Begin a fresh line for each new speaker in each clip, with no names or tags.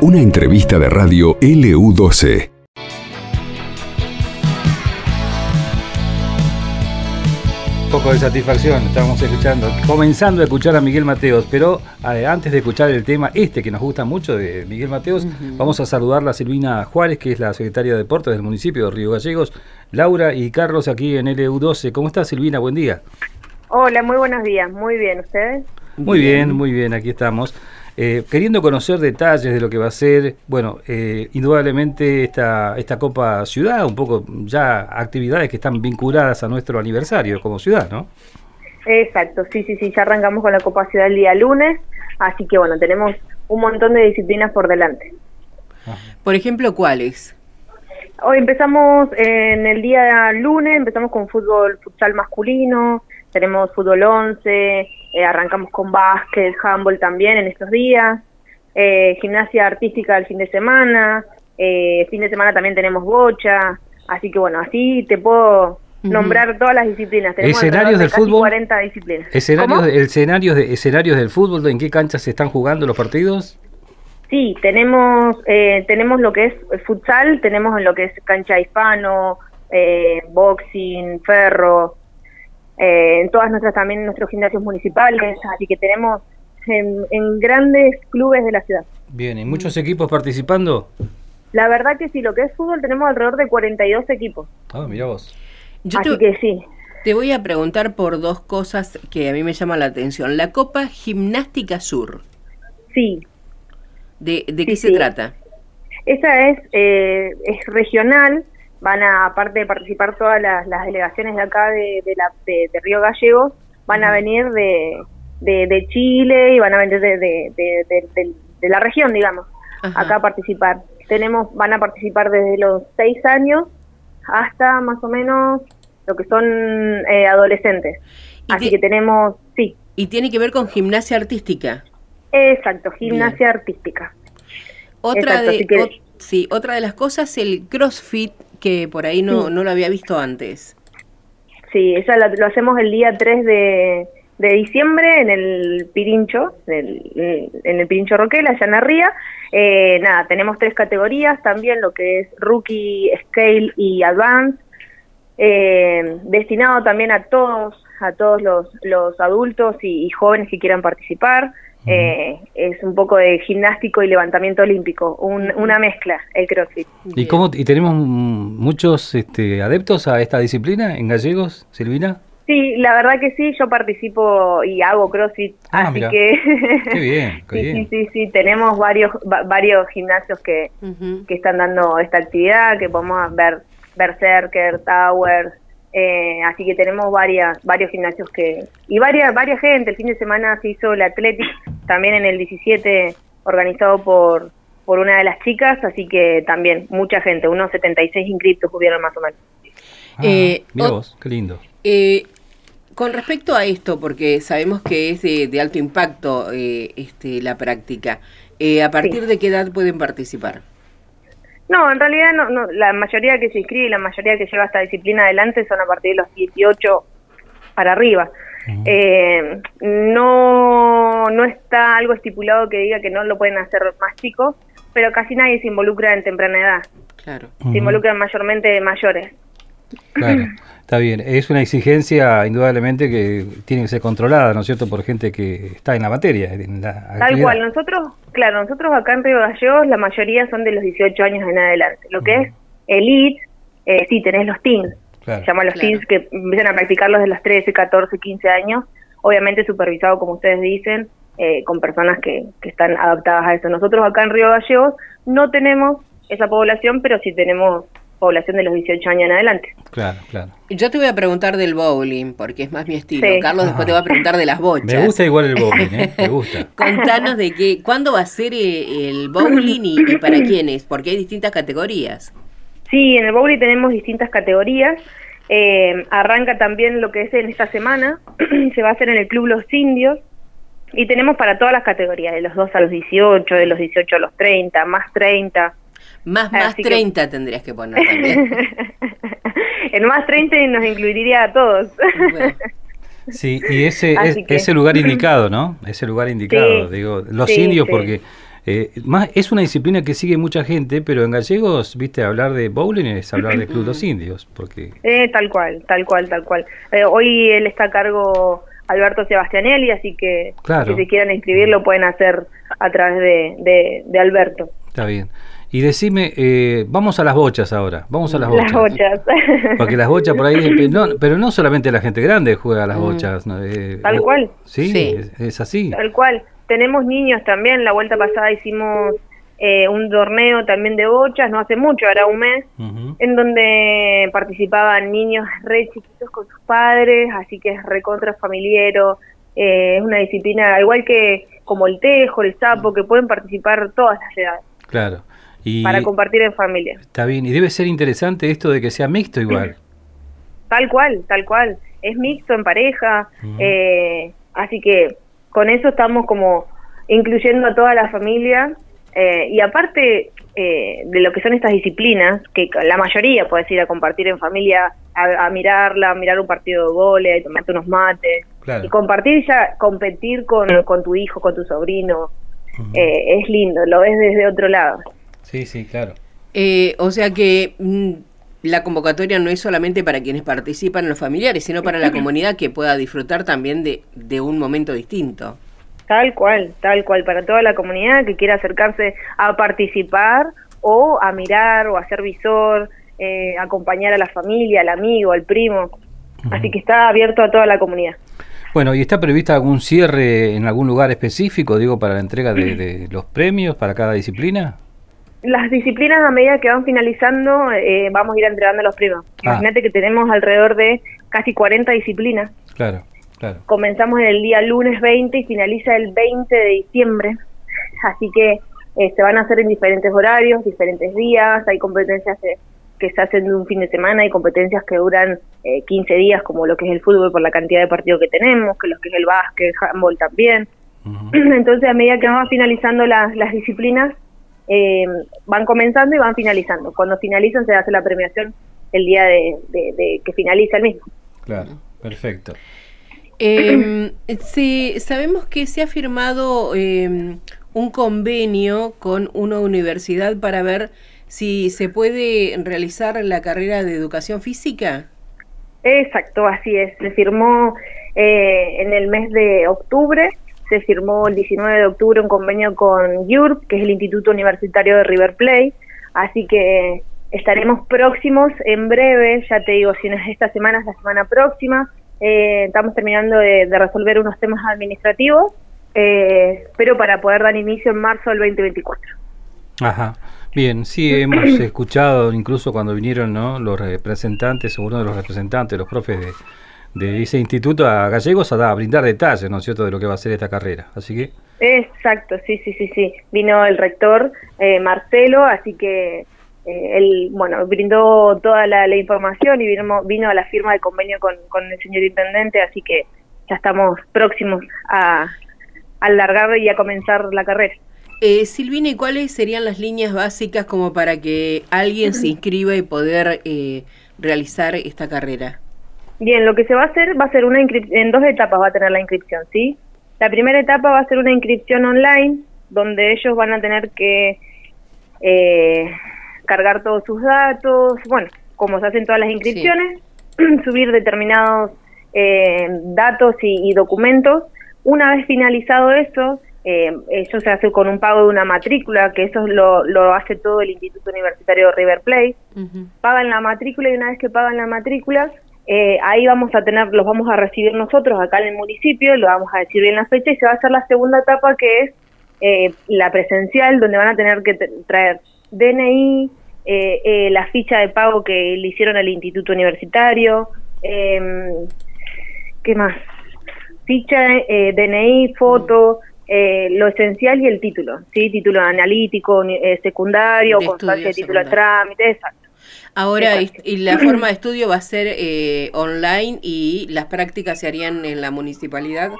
Una entrevista de radio LU12.
poco de satisfacción, estamos escuchando, comenzando a escuchar a Miguel Mateos, pero eh, antes de escuchar el tema este que nos gusta mucho de Miguel Mateos, vamos a saludar a Silvina Juárez, que es la secretaria de Deportes del municipio de Río Gallegos, Laura y Carlos aquí en LU12. ¿Cómo estás Silvina? Buen día.
Hola, muy buenos días, muy bien, ¿ustedes?
Muy bien, muy bien, aquí estamos. Eh, queriendo conocer detalles de lo que va a ser, bueno, eh, indudablemente esta, esta Copa Ciudad, un poco ya actividades que están vinculadas a nuestro aniversario como ciudad, ¿no?
Exacto, sí, sí, sí, ya arrancamos con la Copa Ciudad el día lunes, así que bueno, tenemos un montón de disciplinas por delante.
Por ejemplo, ¿cuáles?
Hoy empezamos en el día lunes, empezamos con fútbol futsal masculino, tenemos fútbol 11, eh, arrancamos con básquet, handball también en estos días, eh, gimnasia artística el fin de semana, eh, fin de semana también tenemos bocha, así que bueno, así te puedo nombrar todas las disciplinas.
Tenemos escenarios del fútbol.
40 disciplinas.
Escenarios, escenarios, de, escenarios del fútbol, ¿en qué canchas se están jugando los partidos?
Sí, tenemos eh, tenemos lo que es futsal, tenemos en lo que es cancha hispano, eh, boxing, ferro, eh, en todas nuestras también nuestros gimnasios municipales, así que tenemos en, grandes clubes de la ciudad.
Bien, ¿y muchos equipos participando?
La verdad que sí, lo que es fútbol tenemos alrededor de 42 equipos.
Ah, mira vos.
así que sí.
Te voy a preguntar por dos cosas que a mí me llaman la atención. La Copa Gimnástica Sur.
Sí.
¿De, de qué se trata?
Esa es, eh, es regional, van a, aparte de participar todas las, delegaciones de acá de, de, la, de, Río Gallegos, van a venir de, de, Chile y van a venir de, la región, digamos, acá a participar. Tenemos, van a participar desde los seis años hasta más o menos lo que son eh, adolescentes. Así que tenemos, sí.
¿Y tiene que ver con gimnasia artística?
Exacto, gimnasia artística.
Otra de, sí, otra de las cosas, el CrossFit que por ahí no, no lo había visto antes.
Sí, eso lo, hacemos el día 3 de, diciembre en el Pirincho, en el Pirincho Roquel, allá en Arría. Eh, nada, tenemos tres categorías también, lo que es Rookie, Scale y Advance, eh, destinado también a todos, a todos los, los adultos y jóvenes que quieran participar. Eh, es un poco de gimnástico y levantamiento olímpico, una mezcla, el CrossFit.
¿Y, cómo, ¿Y tenemos muchos este, adeptos a esta disciplina en gallegos, Silvina?
Sí, la verdad que sí, yo participo y hago CrossFit,
ah,
así que...
qué bien, qué
sí, sí, sí, tenemos varios varios gimnasios que, que están dando esta actividad, que podemos ver Berserker, Towers, eh, así que tenemos varias, varios gimnasios que y varias varias gente. El fin de semana se hizo el Athletic también en el 17 organizado por por una de las chicas, así que también mucha gente, unos 76 inscritos hubieron más o menos.
Ah, eh, mira vos, qué lindo.
Eh, con respecto a esto, porque sabemos que es de, alto impacto este, la práctica, ¿a partir de qué edad pueden participar?
No, en realidad no, la mayoría que se inscribe y la mayoría que lleva esta disciplina adelante son a partir de los 18 para arriba. Eh, no, no está algo estipulado que diga que no lo pueden hacer más chicos, pero casi nadie se involucra en temprana edad.
Claro.
Se involucran mayormente mayores.
Claro, está bien. Es una exigencia indudablemente que tiene que ser controlada, ¿no es cierto?, por gente que está en la materia. En la
Tal cual. Nosotros, claro, nosotros acá en Río Gallegos la mayoría son de los 18 años en adelante. Lo que es elite, eh, sí, tenés los teens. Se llaman los teens que empiezan a practicarlos de los 13, 14, 15 años. Obviamente supervisado, como ustedes dicen, eh, con personas que, que están adaptadas a eso. Nosotros acá en Río Gallegos no tenemos esa población, pero sí tenemos población de los 18 años en adelante.
Claro, claro.
Yo te voy a preguntar del bowling, porque es más mi estilo. Carlos, después te va a preguntar de las bochas.
Me gusta igual el bowling, ¿eh? Me gusta.
Contanos de qué, cuándo va a ser eh, el bowling y, para quiénes, porque hay distintas categorías.
Sí, en el bowling tenemos distintas categorías. Eh, arranca también lo que es en esta semana, se va a hacer en el Club Los Indios, y tenemos para todas las categorías, de los 2 a los 18, de los 18 a los 30, más 30.
Más, más 30 tendrías que poner también.
en más 30 nos incluiría a todos.
Sí, y ese es ese lugar indicado, ¿no? Ese lugar indicado, digo, los indios porque eh, más es una disciplina que sigue mucha gente, pero en gallegos, viste, hablar de bowling es hablar de Club Los Indios, porque...
Eh, tal cual, tal cual, tal cual. Eh, hoy él está a cargo Alberto Sebastianelli, así que si se quieren inscribir lo pueden hacer a través de, de, Alberto.
Está bien. Y decime, eh, vamos a las bochas ahora, vamos a las bochas.
Las bochas.
Porque las bochas por ahí, no, pero no solamente la gente grande juega a las mm. bochas.
Tal cual.
Sí, es, así.
Tal cual tenemos niños también, la vuelta pasada hicimos eh, un torneo también de bochas, no hace mucho, era un mes, en donde participaban niños re chiquitos con sus padres, así que es recontra familiero, eh, es una disciplina igual que como el tejo, el sapo, que pueden participar todas las edades.
Claro.
Y para compartir en familia.
Está bien, y debe ser interesante esto de que sea mixto igual.
Tal cual, tal cual. Es mixto en pareja, eh, así que con eso estamos como incluyendo a toda la familia eh, y aparte eh, de lo que son estas disciplinas, que la mayoría puedes ir a compartir en familia, a, mirarla, a mirar un partido de goles, tomarte unos mates, y compartir ya, competir con, con tu hijo, con tu sobrino, eh, es lindo, lo ves desde otro lado.
Sí, sí, claro.
o sea que mm, la convocatoria no es solamente para quienes participan en los familiares, sino para la comunidad que pueda disfrutar también de, de un momento distinto.
Tal cual, tal cual, para toda la comunidad que quiera acercarse a participar o a mirar o a ser visor, eh, acompañar a la familia, al amigo, al primo. Así que está abierto a toda la comunidad.
Bueno, ¿y está prevista algún cierre en algún lugar específico, digo, para la entrega de los premios para cada disciplina?
las disciplinas a medida que van finalizando eh, vamos a ir entregando los premios. Ah. Imagínate que tenemos alrededor de casi 40 disciplinas.
Claro, claro.
Comenzamos el día lunes 20 y finaliza el 20 de diciembre. Así que eh, se van a hacer en diferentes horarios, diferentes días. Hay competencias que se hacen de un fin de semana, hay competencias que duran 15 eh, días, como lo que es el fútbol por la cantidad de partidos que tenemos, que lo que es el básquet, el handball también. Entonces, a medida que vamos finalizando las, las disciplinas, eh, van comenzando y van finalizando. Cuando finalizan se hace la premiación el día de, que finaliza el mismo.
Claro, perfecto.
Eh, sabemos que se ha firmado em, un convenio con una universidad para ver si se puede realizar la carrera de educación física.
Exacto, así es. Se firmó eh, en el mes de octubre se firmó el 19 de octubre un convenio con URB, que es el Instituto Universitario de River Plate, así que estaremos próximos en breve, ya te digo, si no es esta semana, es la semana próxima. Eh, estamos terminando de, resolver unos temas administrativos, eh, pero para poder dar inicio en marzo del 2024.
Ajá. Bien, sí, hemos escuchado incluso cuando vinieron ¿no? los representantes, uno de los representantes, los profes de, de ese instituto a gallegos a, brindar detalles, ¿no es cierto?, de lo que va a ser esta carrera. Así que...
Exacto, sí, sí, sí, sí. Vino el rector eh, Marcelo, así que eh, él, bueno, brindó toda la, información y vino, vino a la firma de convenio con, con el señor intendente, así que ya estamos próximos a, alargar y a comenzar la carrera.
Eh, Silvina, ¿y cuáles serían las líneas básicas como para que alguien se inscriba y poder eh, realizar esta carrera?
Bien, lo que se va a hacer va a ser una en dos etapas va a tener la inscripción, ¿sí? La primera etapa va a ser una inscripción online, donde ellos van a tener que eh, cargar todos sus datos, bueno, como se hacen todas las inscripciones, subir determinados eh, datos y, documentos. Una vez finalizado eso, eh, eso se hace con un pago de una matrícula, que eso lo, lo hace todo el Instituto Universitario River Plate. Pagan la matrícula y una vez que pagan la matrícula, eh, ahí vamos a tener, los vamos a recibir nosotros acá en el municipio, lo vamos a decir bien la fecha y se va a hacer la segunda etapa que es eh, la presencial, donde van a tener que traer DNI, eh, la ficha de pago que le hicieron al instituto universitario, em, ¿qué más? Ficha, DNI, foto, lo esencial y el título, ¿sí? Título analítico, secundario, constancia de título de trámite, exacto.
Ahora, y la forma de estudio va a ser eh, online y las prácticas se harían en la municipalidad.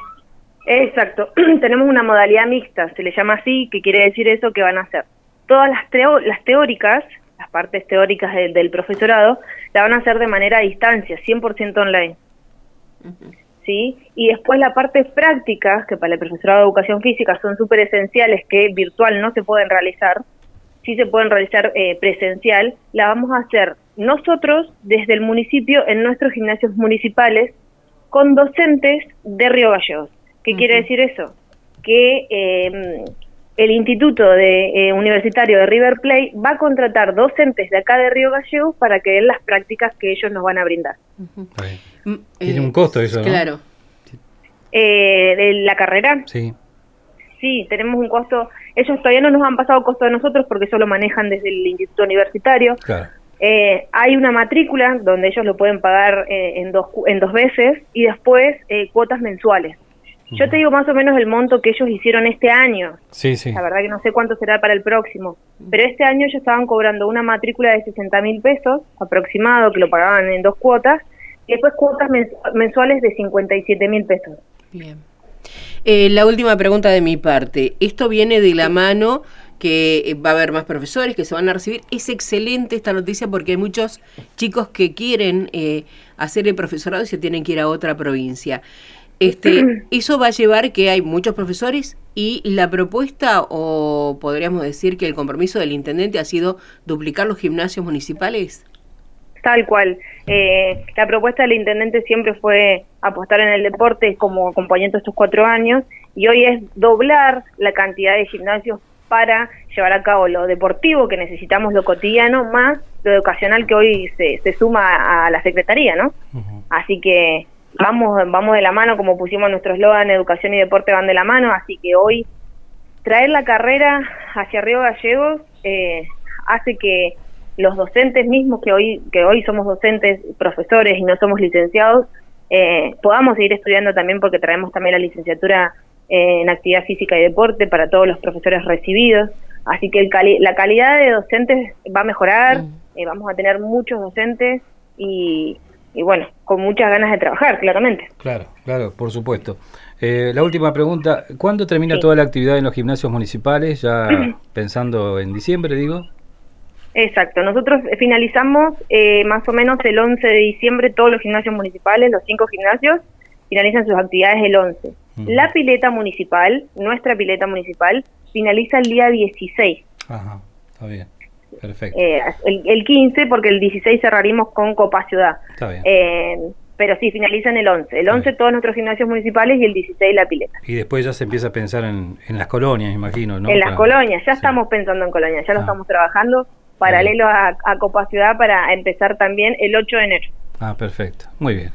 Exacto, tenemos una modalidad mixta, se le llama así, que quiere decir eso que van a hacer. Todas las, las teóricas, las partes teóricas del profesorado, la van a hacer de manera a distancia, 100% online. ¿Sí? Y después la parte práctica, que para el profesorado de educación física son súper esenciales, que virtual no se pueden realizar, sí se pueden realizar eh, presencial, la vamos a hacer nosotros desde el municipio en nuestros gimnasios municipales con docentes de Río Gallegos. ¿Qué quiere decir eso? Que eh, el Instituto de, eh, Universitario de River Plate va a contratar docentes de acá de Río Gallegos para que den las prácticas que ellos nos van a brindar.
Mm, Tiene un costo eso, ¿no?
Claro.
Eh, de la carrera.
Sí.
Sí, tenemos un costo. Ellos todavía no nos han pasado costo de nosotros porque eso lo manejan desde el Instituto Universitario.
Claro.
Eh, hay una matrícula donde ellos lo pueden pagar eh, en, dos, en dos veces y después eh, cuotas mensuales. Yo te digo más o menos el monto que ellos hicieron este año.
Sí, sí.
La verdad que no sé cuánto será para el próximo. Pero este año ellos estaban cobrando una matrícula de 60 mil pesos aproximado, que lo pagaban en dos cuotas, y después cuotas mensuales de 57 mil pesos.
Bien. Eh, la última pregunta de mi parte. Esto viene de la mano que eh, va a haber más profesores que se van a recibir. Es excelente esta noticia porque hay muchos chicos que quieren eh, hacer el profesorado y se tienen que ir a otra provincia. Este, eso va a llevar que hay muchos profesores y la propuesta, o podríamos decir que el compromiso del intendente ha sido duplicar los gimnasios municipales.
Tal cual. Eh, la propuesta del intendente siempre fue apostar en el deporte como acompañamiento estos cuatro años y hoy es doblar la cantidad de gimnasios para llevar a cabo lo deportivo que necesitamos, lo cotidiano, más lo educacional que hoy se, se suma a la Secretaría, ¿no? Así que vamos, vamos de la mano, como pusimos nuestro eslogan, educación y deporte van de la mano, así que hoy traer la carrera hacia Río Gallegos eh, hace que los docentes mismos, que hoy, que hoy somos docentes, profesores y no somos licenciados, eh, podamos seguir estudiando también porque traemos también la licenciatura eh, en actividad física y deporte para todos los profesores recibidos. Así que el la calidad de docentes va a mejorar, mm. vamos a tener muchos docentes y, y bueno, con muchas ganas de trabajar, claramente.
Claro, claro, por supuesto. Eh, la última pregunta, ¿cuándo termina toda la actividad en los gimnasios municipales? Ya pensando en diciembre, digo.
Exacto, nosotros finalizamos eh, más o menos el 11 de diciembre todos los gimnasios municipales, los cinco gimnasios, finalizan sus actividades el 11. La pileta municipal, nuestra pileta municipal, finaliza el día 16.
Ajá, está bien. Perfecto.
Eh, el, 15, porque el 16 cerrarimos con Copa Ciudad.
Está bien.
Eh, pero sí, finalizan el 11. El 11 todos nuestros gimnasios municipales y el 16 la pileta.
Y después ya se empieza a pensar en, las colonias, imagino, ¿no?
En las colonias, ya estamos pensando en colonias, ya lo ah. estamos trabajando paralelo a, Copa Ciudad para empezar también el 8 de enero.
Ah, perfecto. Muy bien.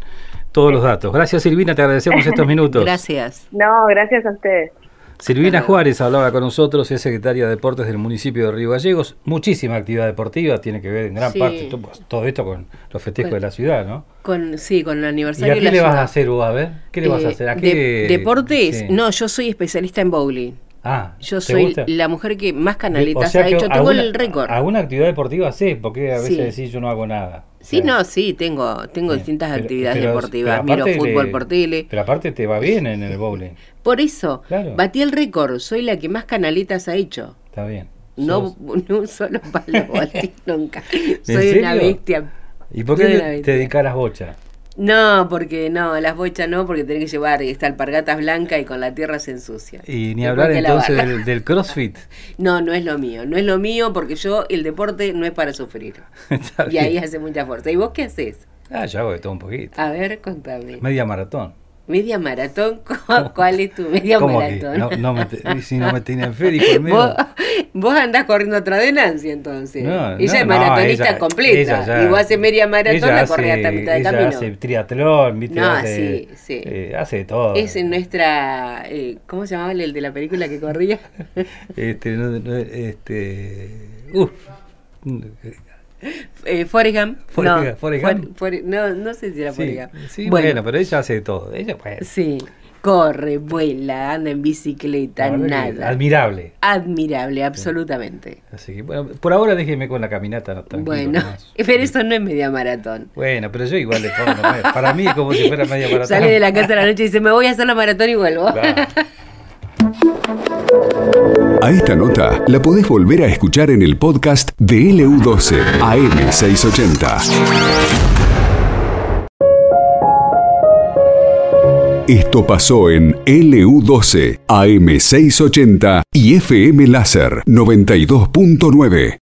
Todos los datos. Gracias Silvina, te agradecemos estos minutos.
gracias.
No, gracias a ustedes.
Silvina Juárez hablaba con nosotros, es secretaria de Deportes del municipio de Río Gallegos. Muchísima actividad deportiva, tiene que ver en gran parte todo, esto con los festejos de la ciudad, ¿no?
Con, sí, con el aniversario.
¿Y a qué le vas a hacer, vos? A ver, ¿qué le vas a eh, hacer? ¿A qué...
¿Deportes? No, yo soy especialista en bowling.
Ah,
yo soy la mujer que más canaletas ha hecho, tengo el récord.
¿Alguna actividad deportiva sí? Porque a veces decís yo no hago nada.
Sí, no, sí, tengo tengo distintas actividades deportivas, miro fútbol por tele.
Pero aparte te va bien en el bowling.
Por eso, batí el récord, soy la que más canaletas ha hecho.
Está bien.
No, un solo palo nunca. Soy una bestia.
¿Y por qué te, dedicas a las bochas?
No, porque no, las bochas no, porque tenés que llevar esta alpargatas blanca y con la tierra se ensucia.
Y ni hablar entonces del, CrossFit.
No, no es lo mío, no es lo mío porque yo el deporte no es para sufrir. y ahí hace mucha fuerza. ¿Y vos qué haces?
Ah, yo hago de todo un poquito.
A ver, contame.
Media maratón.
¿Media maratón? ¿Cuál es tu media maratón?
No, no me si no me tienen fe,
¿Vos, vos andás corriendo otra de Nancy entonces. ella es maratonista completa. y vos haces media maratón, la corres hasta mitad de camino.
hace triatlón, ¿viste? No, sí, sí. Eh, hace todo.
Es en nuestra. Eh, ¿Cómo se llamaba el de la película que corría?
este. No, este uf,
eh, Forrest
no,
no, sé si era Forrest
Sí, bueno, pero ella hace todo. Ella puede.
Sí. Corre, vuela, anda en bicicleta, nada.
Admirable.
Admirable, absolutamente.
Así que, bueno, por ahora déjeme con la caminata. No,
bueno, pero eso no es media maratón.
Bueno, pero yo igual le pongo. para mí es como si fuera media maratón.
Sale de la casa a la noche y dice, me voy a hacer la maratón y vuelvo.
A esta nota la podés volver a escuchar en el podcast de LU12 AM680. Esto pasó en LU12, AM680 y FM Láser 92.9.